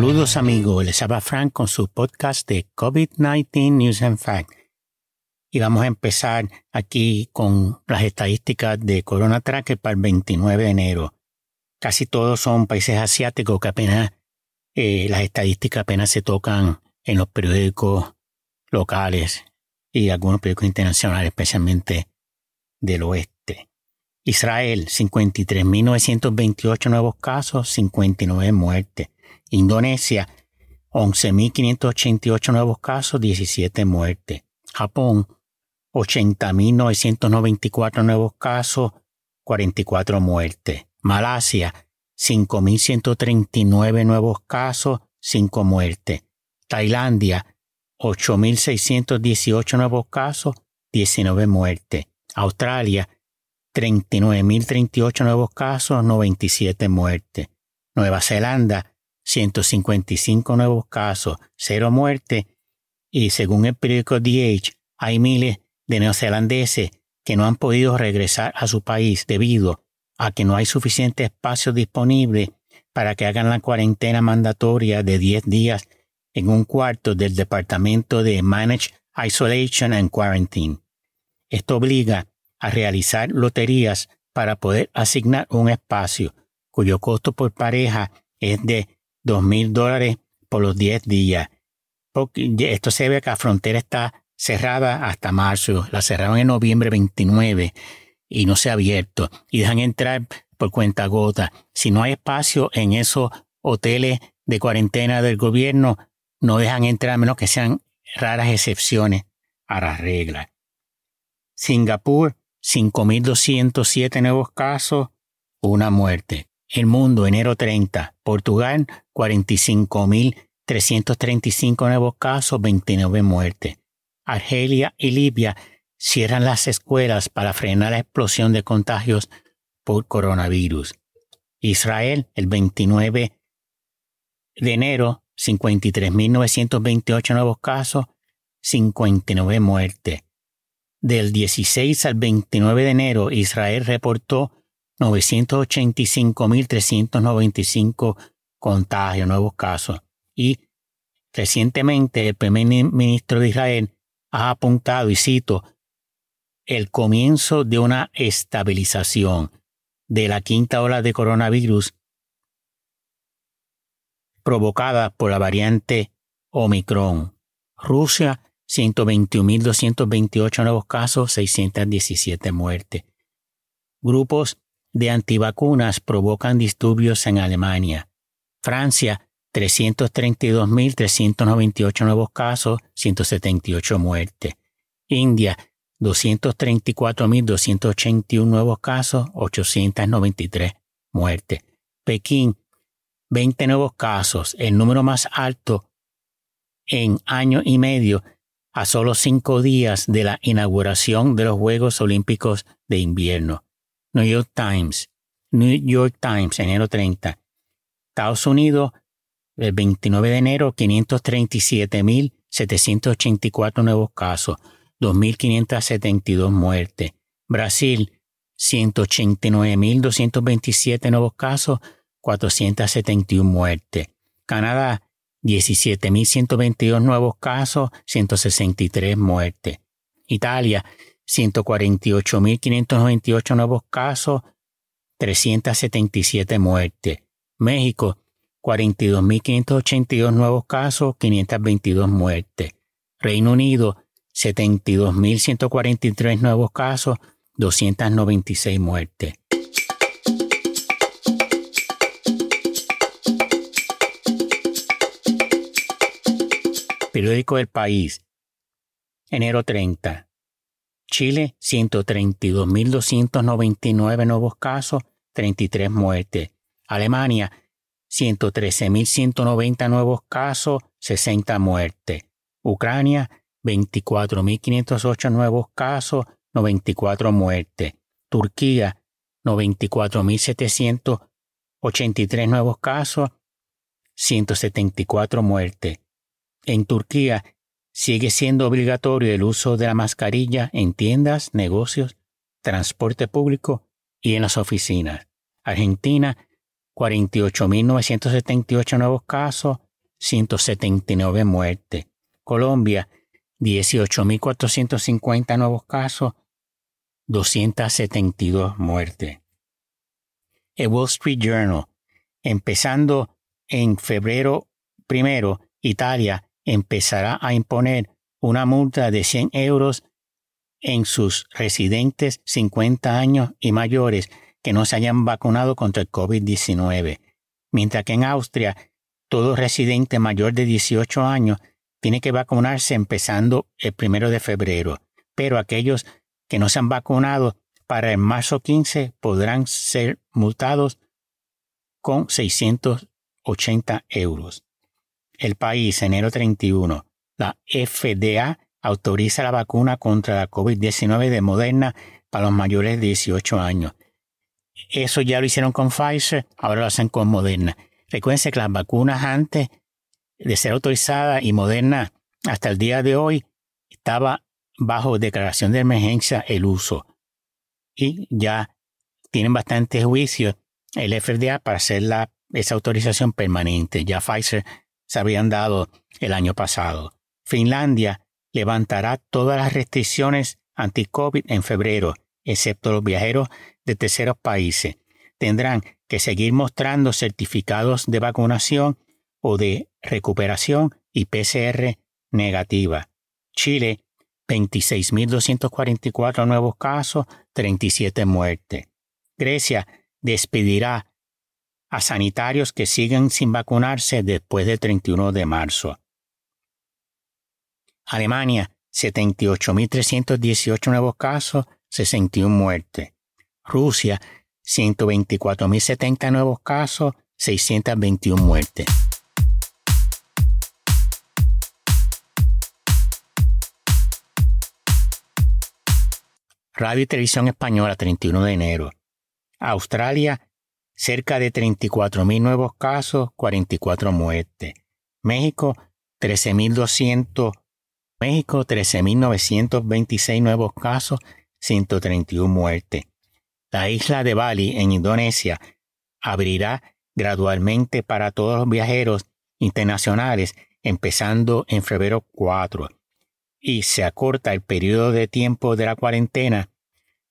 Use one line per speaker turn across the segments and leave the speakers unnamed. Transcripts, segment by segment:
Saludos amigos, les habla Frank con su podcast de COVID-19 News and Facts. Y vamos a empezar aquí con las estadísticas de Corona Tracker para el 29 de enero. Casi todos son países asiáticos que apenas eh, las estadísticas apenas se tocan en los periódicos locales y algunos periódicos internacionales, especialmente del oeste. Israel, 53.928 nuevos casos, 59 muertes. Indonesia, 11.588 nuevos casos, 17 muertes. Japón, 80.994 nuevos casos, 44 muertes. Malasia, 5.139 nuevos casos, 5 muertes. Tailandia, 8.618 nuevos casos, 19 muertes. Australia, 39.038 nuevos casos, 97 muertes. Nueva Zelanda, 155 nuevos casos, 0 muertes. Y según el periódico DH, hay miles de neozelandeses que no han podido regresar a su país debido a que no hay suficiente espacio disponible para que hagan la cuarentena mandatoria de 10 días en un cuarto del Departamento de Managed Isolation and Quarantine. Esto obliga a realizar loterías para poder asignar un espacio cuyo costo por pareja es de dos mil dólares por los 10 días. Esto se ve que la frontera está cerrada hasta marzo. La cerraron en noviembre 29 y no se ha abierto. Y dejan entrar por cuenta gota. Si no hay espacio en esos hoteles de cuarentena del gobierno, no dejan entrar a menos que sean raras excepciones a la regla. Singapur, 5.207 nuevos casos, una muerte. El mundo, enero 30. Portugal, 45.335 nuevos casos, 29 muertes. Argelia y Libia cierran las escuelas para frenar la explosión de contagios por coronavirus. Israel, el 29 de enero, 53.928 nuevos casos, 59 muertes. Del 16 al 29 de enero, Israel reportó 985.395 contagios, nuevos casos. Y recientemente el primer ministro de Israel ha apuntado, y cito, el comienzo de una estabilización de la quinta ola de coronavirus provocada por la variante Omicron. Rusia, 121.228 nuevos casos, 617 muertes. Grupos de antivacunas provocan disturbios en Alemania. Francia, 332.398 nuevos casos, 178 muertes. India, 234.281 nuevos casos, 893 muertes. Pekín, 20 nuevos casos, el número más alto en año y medio a solo cinco días de la inauguración de los Juegos Olímpicos de Invierno. New York Times, New York Times, enero 30. Estados Unidos, el 29 de enero, 537.784 nuevos casos, 2.572 muertes. Brasil, 189.227 nuevos casos, 471 muertes. Canadá, 17.122 nuevos casos, 163 muertes. Italia, 148.598 nuevos casos, 377 muertes. México, 42.582 nuevos casos, 522 muertes. Reino Unido, 72.143 nuevos casos, 296 muertes. Periódico del País, enero 30. Chile, 132.299 nuevos casos, 33 muertes. Alemania, 113.190 nuevos casos, 60 muertes. Ucrania, 24.508 nuevos casos, 94 muertes. Turquía, 94.783 nuevos casos, 174 muertes. En Turquía sigue siendo obligatorio el uso de la mascarilla en tiendas, negocios, transporte público y en las oficinas. Argentina, 48.978 nuevos casos, 179 muertes. Colombia, 18.450 nuevos casos, 272 muertes. El Wall Street Journal, empezando en febrero primero, Italia empezará a imponer una multa de 100 euros en sus residentes 50 años y mayores que no se hayan vacunado contra el COVID-19, mientras que en Austria todo residente mayor de 18 años tiene que vacunarse empezando el primero de febrero, pero aquellos que no se han vacunado para el marzo 15 podrán ser multados con 680 euros. El país, enero 31, la FDA autoriza la vacuna contra la COVID-19 de Moderna para los mayores de 18 años. Eso ya lo hicieron con Pfizer, ahora lo hacen con Moderna. Recuerden que las vacunas antes de ser autorizadas y Moderna hasta el día de hoy estaba bajo declaración de emergencia el uso. Y ya tienen bastante juicio el FDA para hacer la, esa autorización permanente. Ya Pfizer se habían dado el año pasado. Finlandia levantará todas las restricciones anti-COVID en febrero, excepto los viajeros de terceros países. Tendrán que seguir mostrando certificados de vacunación o de recuperación y PCR negativa. Chile, 26.244 nuevos casos, 37 muertes. Grecia despedirá a sanitarios que siguen sin vacunarse después del 31 de marzo. Alemania, 78.318 nuevos casos, 61 muertes. Rusia, 124.070 nuevos casos, 621 muertes. Radio y Televisión Española, 31 de enero. Australia, cerca de 34.000 nuevos casos, 44 muertes. México, 13.200 México, 13.926 nuevos casos, 131 muertes. La isla de Bali, en Indonesia, abrirá gradualmente para todos los viajeros internacionales, empezando en febrero 4, y se acorta el periodo de tiempo de la cuarentena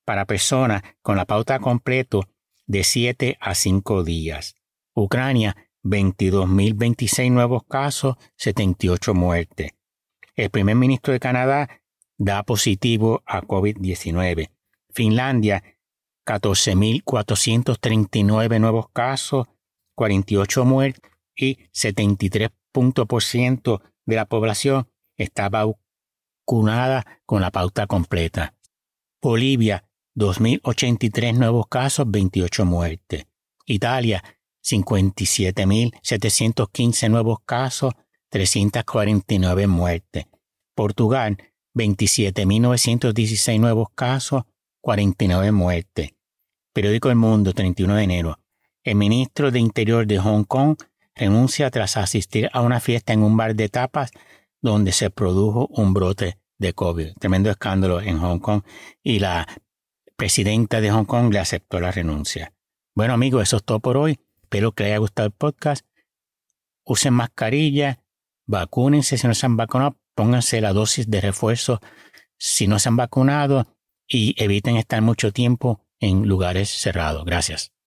para personas con la pauta completo de 7 a 5 días. Ucrania, 22.026 nuevos casos, 78 muertes. El primer ministro de Canadá da positivo a COVID-19. Finlandia, 14.439 nuevos casos, 48 muertes y 73% de la población está vacunada con la pauta completa. Bolivia, 2.083 nuevos casos, 28 muertes. Italia, 57.715 nuevos casos, 349 muertes. Portugal, 27.916 nuevos casos, 49 muertes. Periódico El Mundo, 31 de enero. El ministro de Interior de Hong Kong renuncia tras asistir a una fiesta en un bar de tapas donde se produjo un brote de COVID. Tremendo escándalo en Hong Kong y la presidenta de Hong Kong le aceptó la renuncia. Bueno amigos, eso es todo por hoy. Espero que les haya gustado el podcast. Usen mascarilla, vacúnense si no se han vacunado, pónganse la dosis de refuerzo si no se han vacunado y eviten estar mucho tiempo en lugares cerrados. Gracias.